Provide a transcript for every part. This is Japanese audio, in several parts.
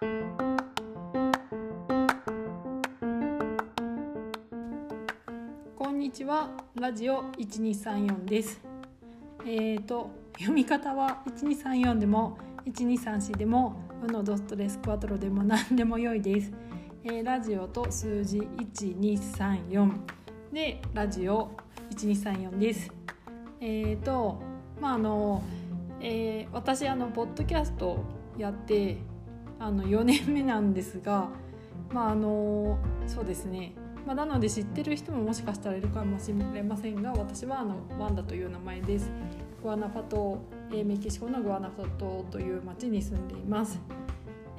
こんにちは。ラジオ1234です。えーと読み方は1234でも1234でもウノドストレスクワトロでも何でも良いです、えー、ラジオと数字1234でラジオ1234です。えーとまああの、えー、私あのポッドキャストやってあの4年目なんですがまああのそうですねまあ、なので知ってる人ももしかしたらいるかもしれませんが私はあのワンダという名前です。グアナファト、えメキシコのグアナファトという町に住んでいます。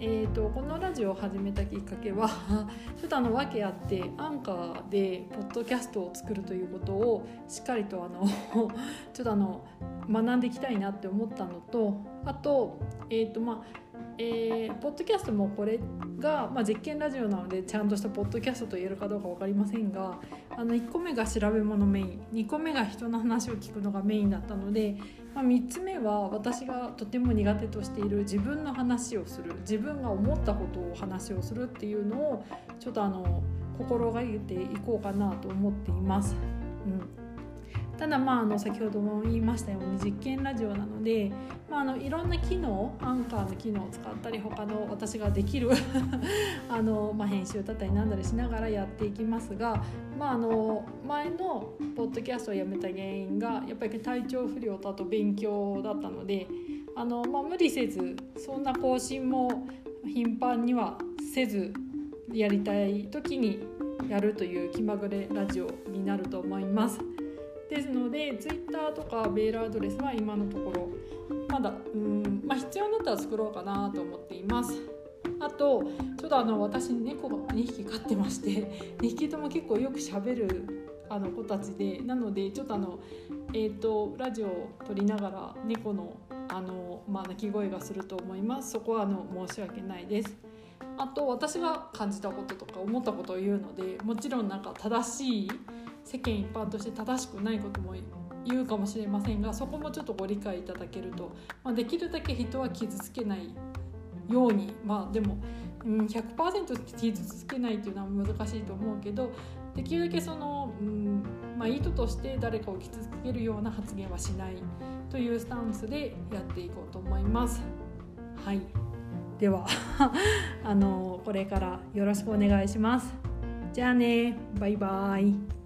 えーと、このラジオを始めたきっかけは ちょっとあの訳あってアンカーでポッドキャストを作るということをしっかりとあの ちょっとあの学んでいきたいなって思ったのとあと,、えーとまあえー、ポッドキャストもこれが、まあ、実験ラジオなのでちゃんとしたポッドキャストと言えるかどうか分かりませんがあの1個目が調べ物メイン2個目が人の話を聞くのがメインだったので、まあ、3つ目は私がとても苦手としている自分の話をする自分が思ったことを話をするっていうのをちょっとあの心がけていこうかなと思っています。うんただまああの先ほども言いましたように実験ラジオなので、まあ、あのいろんな機能アンカーの機能を使ったり他の私ができる あの、まあ、編集だったりなんだりしながらやっていきますが、まあ、あの前のポッドキャストをやめた原因がやっぱり体調不良とあと勉強だったのであの、まあ、無理せずそんな更新も頻繁にはせずやりたい時にやるという気まぐれラジオになると思います。ですので Twitter とかメールアドレスは今のところまだうん、まあ、必要になったら作ろうかなと思っています。あとちょっとあの私猫が2匹飼ってまして 2匹とも結構よくしゃべるあの子たちでなのでちょっとあの、えーと、ラジオを撮りながら猫のあの、まあ、鳴き声がすると思いますそこはあの申し訳ないです。あと私が感じたこととか思ったことを言うのでもちろんなんか正しい世間一般として正しくないことも言うかもしれませんがそこもちょっとご理解いただけると、まあ、できるだけ人は傷つけないようにまあでも、うん、100%傷つけないっていうのは難しいと思うけどできるだけその、うんまあ、意図として誰かを傷つけるような発言はしないというスタンスでやっていこうと思います。はいでは あのこれからよろしくお願いします。じゃあねバイバイ。